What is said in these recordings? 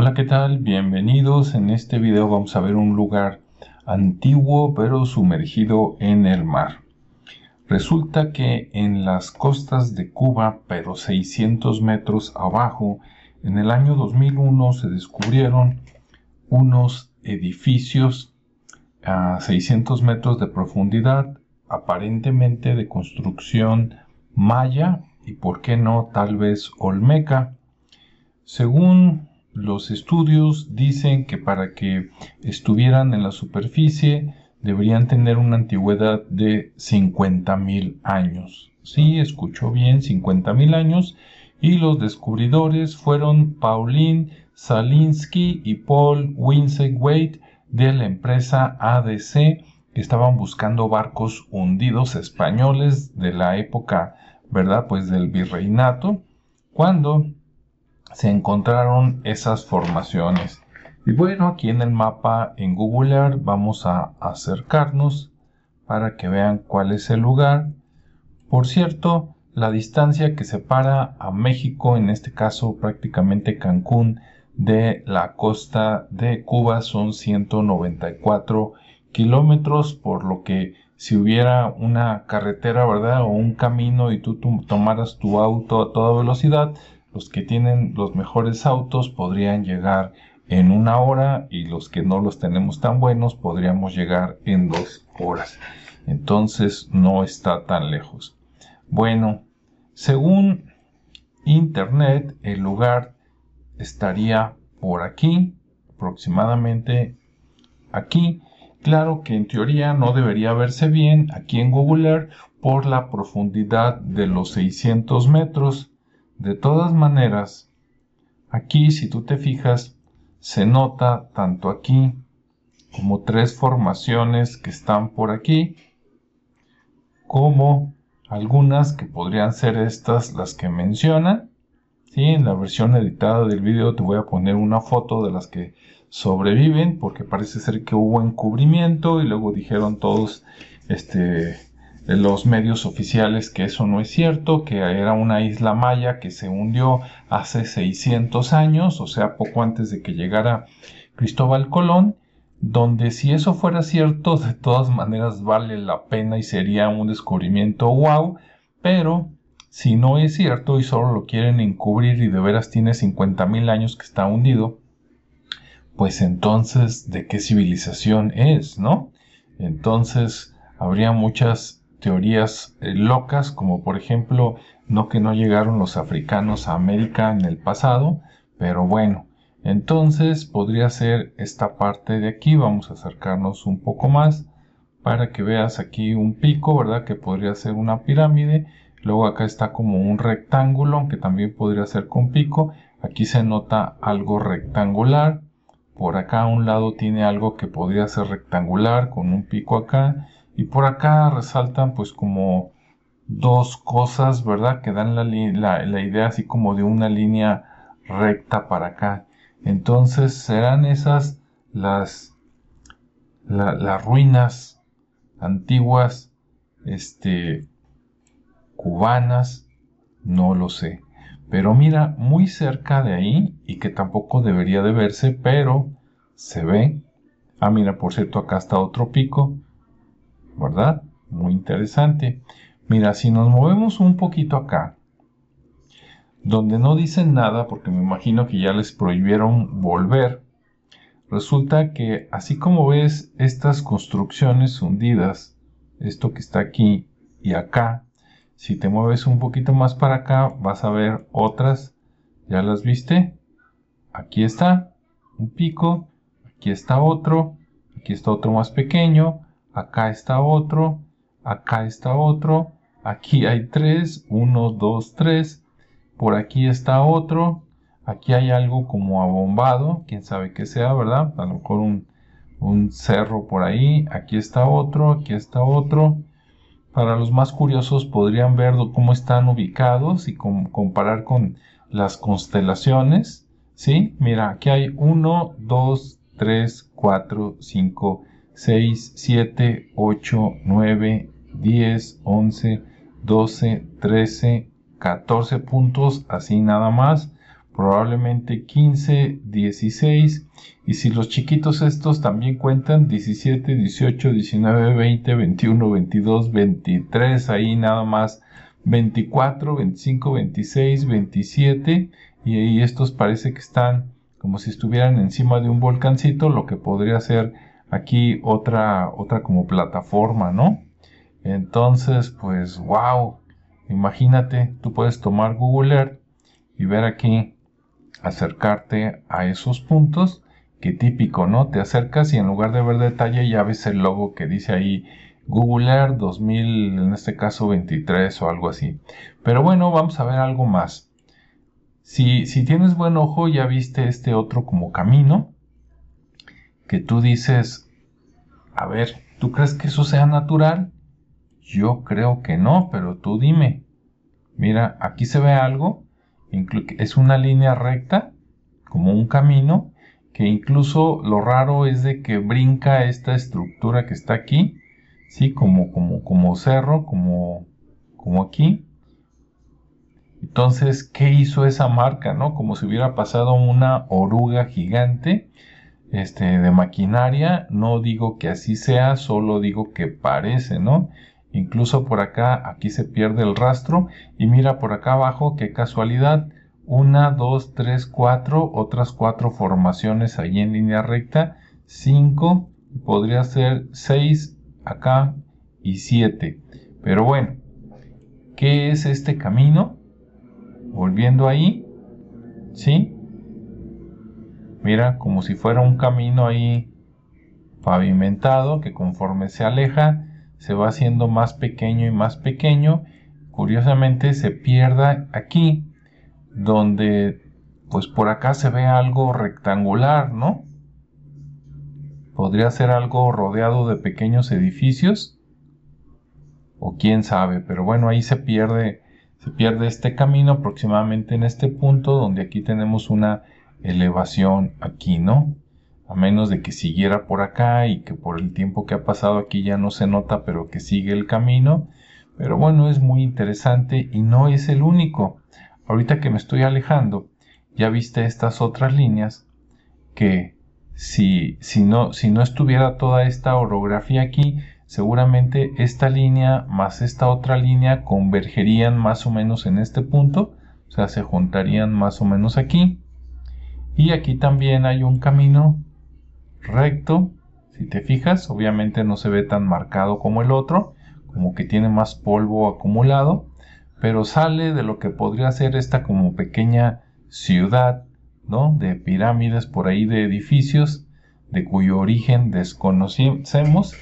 Hola, ¿qué tal? Bienvenidos. En este video vamos a ver un lugar antiguo pero sumergido en el mar. Resulta que en las costas de Cuba, pero 600 metros abajo, en el año 2001 se descubrieron unos edificios a 600 metros de profundidad, aparentemente de construcción maya y, por qué no, tal vez olmeca. Según los estudios dicen que para que estuvieran en la superficie deberían tener una antigüedad de 50.000 años. Sí, escuchó bien, 50.000 años. Y los descubridores fueron Pauline Salinsky y Paul Winsegwait de la empresa ADC que estaban buscando barcos hundidos españoles de la época, ¿verdad? Pues del virreinato, cuando se encontraron esas formaciones. Y bueno, aquí en el mapa en Google Earth vamos a acercarnos para que vean cuál es el lugar. Por cierto, la distancia que separa a México, en este caso prácticamente Cancún, de la costa de Cuba son 194 kilómetros, por lo que si hubiera una carretera, ¿verdad? O un camino y tú tomaras tu auto a toda velocidad, los que tienen los mejores autos podrían llegar en una hora y los que no los tenemos tan buenos podríamos llegar en dos horas. Entonces no está tan lejos. Bueno, según internet, el lugar estaría por aquí, aproximadamente aquí. Claro que en teoría no debería verse bien aquí en Google Earth por la profundidad de los 600 metros de todas maneras, aquí si tú te fijas, se nota tanto aquí como tres formaciones que están por aquí, como algunas que podrían ser estas las que mencionan. ¿sí? En la versión editada del video te voy a poner una foto de las que sobreviven porque parece ser que hubo encubrimiento y luego dijeron todos este los medios oficiales que eso no es cierto, que era una isla maya que se hundió hace 600 años, o sea, poco antes de que llegara Cristóbal Colón, donde si eso fuera cierto, de todas maneras vale la pena y sería un descubrimiento wow, pero si no es cierto y solo lo quieren encubrir y de veras tiene 50.000 años que está hundido, pues entonces, ¿de qué civilización es, no? Entonces, habría muchas teorías eh, locas, como por ejemplo, no que no llegaron los africanos a América en el pasado, pero bueno, entonces podría ser esta parte de aquí, vamos a acercarnos un poco más para que veas aquí un pico, ¿verdad? Que podría ser una pirámide, luego acá está como un rectángulo, aunque también podría ser con pico, aquí se nota algo rectangular, por acá a un lado tiene algo que podría ser rectangular con un pico acá, y por acá resaltan pues como dos cosas, ¿verdad? Que dan la, la, idea así como de una línea recta para acá. Entonces serán esas las, las ruinas antiguas, este, cubanas, no lo sé. Pero mira, muy cerca de ahí, y que tampoco debería de verse, pero se ve. Ah, mira, por cierto, acá está otro pico. ¿Verdad? Muy interesante. Mira, si nos movemos un poquito acá, donde no dicen nada, porque me imagino que ya les prohibieron volver, resulta que así como ves estas construcciones hundidas, esto que está aquí y acá, si te mueves un poquito más para acá, vas a ver otras, ¿ya las viste? Aquí está un pico, aquí está otro, aquí está otro más pequeño, acá está otro, acá está otro, aquí hay tres, uno, dos, tres, por aquí está otro, aquí hay algo como abombado, quién sabe qué sea, ¿verdad? A lo mejor un, cerro por ahí, aquí está otro, aquí está otro. Para los más curiosos podrían ver cómo están ubicados y comparar con las constelaciones. ¿Sí? Mira, aquí hay 1, 2, 3, 4, 5, 6, 7, 8, 9, 10, 11, 12, 13, 14 puntos, así nada más. probablemente 15, 16 y si los chiquitos estos también cuentan 17, 18, 19, 20, 21, 22, 23, ahí nada más 24, 25, 26, 27 y ahí estos parece que están como si estuvieran encima de un volcancito, lo que podría ser aquí otra otra como plataforma, ¿no? Entonces, pues wow, imagínate, tú puedes tomar Google Earth y ver aquí acercarte a esos puntos que típico, ¿no? Te acercas y en lugar de ver detalle ya ves el logo que dice ahí Google Earth 2000, en este caso 23 o algo así. Pero bueno, vamos a ver algo más. Si, si tienes buen ojo, ya viste este otro como camino que tú dices, a ver, ¿tú crees que eso sea natural? Yo creo que no, pero tú dime. Mira, aquí se ve algo es una línea recta, como un camino, que incluso lo raro es de que brinca esta estructura que está aquí, ¿sí? Como, como, como cerro, como, como aquí. Entonces, ¿qué hizo esa marca, no? Como si hubiera pasado una oruga gigante este, de maquinaria. No digo que así sea, solo digo que parece, ¿no? Incluso por acá, aquí se pierde el rastro. Y mira por acá abajo, qué casualidad. Una, dos, tres, cuatro, otras cuatro formaciones ahí en línea recta. Cinco, podría ser seis acá y siete. Pero bueno, ¿qué es este camino? Volviendo ahí, ¿sí? Mira, como si fuera un camino ahí pavimentado que conforme se aleja se va haciendo más pequeño y más pequeño. Curiosamente se pierda aquí, donde pues por acá se ve algo rectangular, ¿no? Podría ser algo rodeado de pequeños edificios. O quién sabe, pero bueno, ahí se pierde, se pierde este camino aproximadamente en este punto donde aquí tenemos una elevación aquí, ¿no? a menos de que siguiera por acá y que por el tiempo que ha pasado aquí ya no se nota, pero que sigue el camino. Pero bueno, es muy interesante y no es el único. Ahorita que me estoy alejando, ya viste estas otras líneas que si, si, no, si no estuviera toda esta orografía aquí, seguramente esta línea más esta otra línea convergerían más o menos en este punto, o sea, se juntarían más o menos aquí. Y aquí también hay un camino recto. Si te fijas, obviamente no se ve tan marcado como el otro, como que tiene más polvo acumulado, pero sale de lo que podría ser esta como pequeña ciudad, ¿no? De pirámides por ahí de edificios de cuyo origen desconocemos.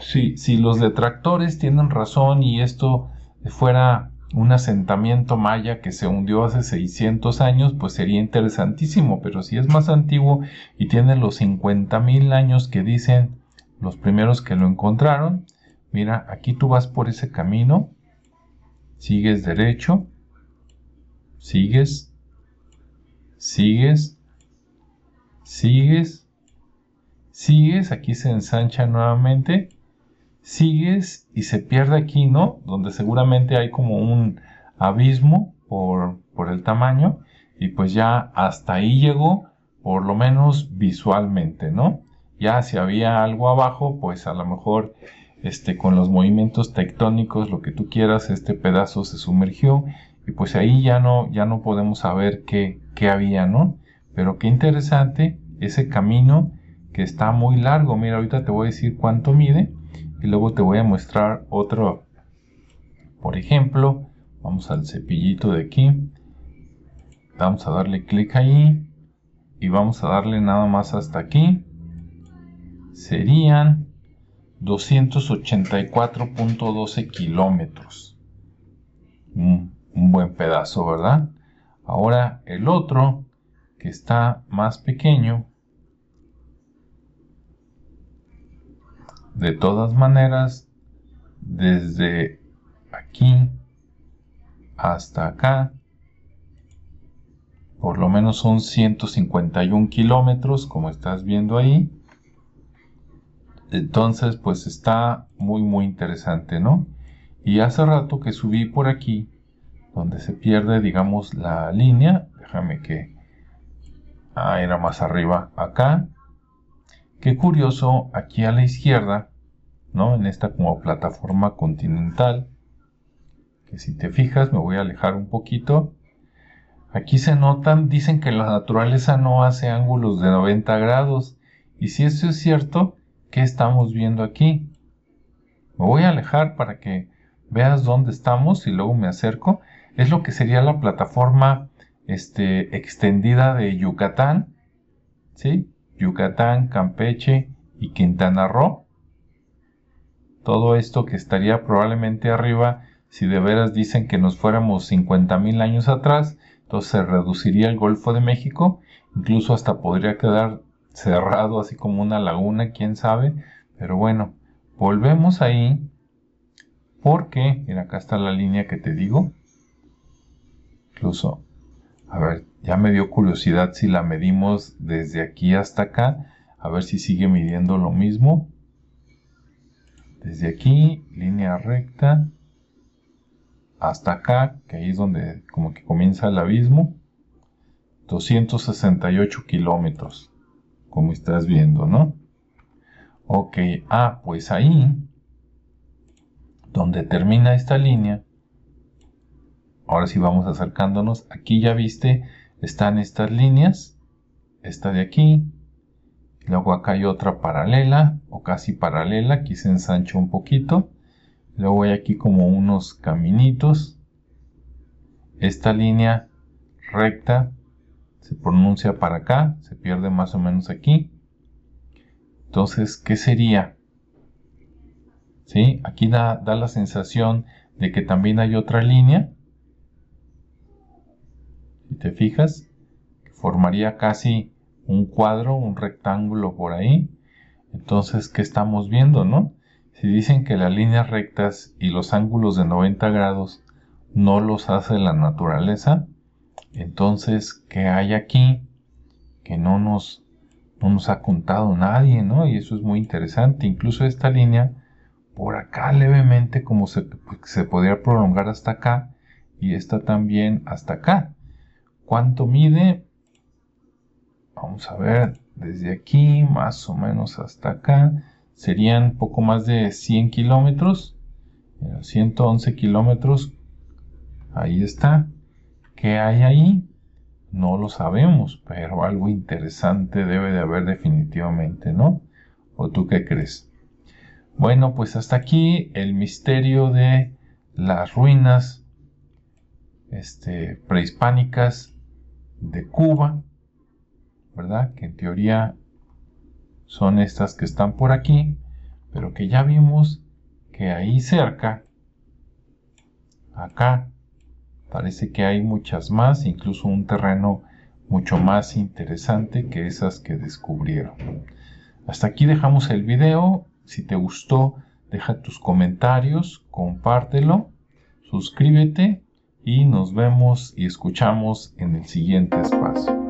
Si, si los detractores tienen razón y esto fuera un asentamiento maya que se hundió hace 600 años, pues sería interesantísimo, pero si es más antiguo y tiene los 50.000 años que dicen los primeros que lo encontraron, mira, aquí tú vas por ese camino, sigues derecho, sigues, sigues, sigues, sigues, aquí se ensancha nuevamente sigues y se pierde aquí, ¿no? Donde seguramente hay como un abismo por, por el tamaño y pues ya hasta ahí llegó, por lo menos visualmente, ¿no? Ya si había algo abajo, pues a lo mejor este, con los movimientos tectónicos, lo que tú quieras, este pedazo se sumergió y pues ahí ya no, ya no podemos saber qué, qué había, ¿no? Pero qué interesante ese camino que está muy largo. Mira, ahorita te voy a decir cuánto mide y luego te voy a mostrar otro. Por ejemplo vamos al cepillito de aquí. Vamos a darle clic ahí. Y vamos a darle nada más hasta aquí. Serían 284.12 kilómetros. Un, un buen pedazo verdad ahora el otro que está más pequeño De todas maneras, desde aquí hasta acá, por lo menos son 151 kilómetros, como estás viendo ahí. Entonces, pues está muy, muy interesante, ¿no? Y hace rato que subí por aquí, donde se pierde, digamos, la línea. Déjame que Ah, era más arriba acá. Qué curioso, aquí a la izquierda, ¿no? En esta como plataforma continental, que si te fijas, me voy a alejar un poquito. Aquí se notan, dicen que la naturaleza no hace ángulos de 90 grados. Y si eso es cierto, ¿qué estamos viendo aquí? Me voy a alejar para que veas dónde estamos y luego me acerco. Es lo que sería la plataforma este, extendida de Yucatán, ¿sí? Yucatán, Campeche y Quintana Roo. Todo esto que estaría probablemente arriba, si de veras dicen que nos fuéramos 50.000 años atrás, entonces se reduciría el Golfo de México, incluso hasta podría quedar cerrado así como una laguna, quién sabe, pero bueno, volvemos ahí porque, mira, acá está la línea que te digo, incluso, a ver, ya me dio curiosidad si la medimos desde aquí hasta acá, a ver si sigue midiendo lo mismo, desde aquí, línea recta, hasta acá, que ahí es donde como que comienza el abismo, 268 kilómetros, como estás viendo, ¿no? Ok, ah, pues ahí, donde termina esta línea, ahora sí vamos acercándonos, aquí ya viste, están estas líneas, esta de aquí, luego acá hay otra paralela, o casi paralela, aquí se ensancha un poquito, Luego hay aquí como unos caminitos. Esta línea recta se pronuncia para acá, se pierde más o menos aquí. Entonces, ¿qué sería? ¿Sí? Aquí da, da la sensación de que también hay otra línea. Te fijas, formaría casi un cuadro, un rectángulo por ahí. Entonces, ¿qué estamos viendo, no? Si dicen que las líneas rectas y los ángulos de 90 grados no los hace la naturaleza, entonces, ¿qué hay aquí que no nos, no nos ha contado nadie, ¿no? Y eso es muy interesante. Incluso esta línea, por acá levemente, como se, se podría prolongar hasta acá, y esta también hasta acá. ¿Cuánto mide? Vamos a ver, desde aquí más o menos hasta acá serían poco más de 100 kilómetros, 111 kilómetros, ahí está. ¿Qué hay ahí? No lo sabemos, pero algo interesante debe de haber definitivamente, ¿no? ¿O tú qué crees? Bueno, pues hasta aquí el misterio de las ruinas este, prehispánicas de Cuba, ¿verdad? Que en teoría son estas que están por aquí, pero que ya vimos que ahí cerca, acá, parece que hay muchas más, incluso un terreno mucho más interesante que esas que descubrieron. Hasta aquí dejamos el video. Si te gustó, deja tus comentarios, compártelo, suscríbete y nos vemos y escuchamos en el siguiente espacio.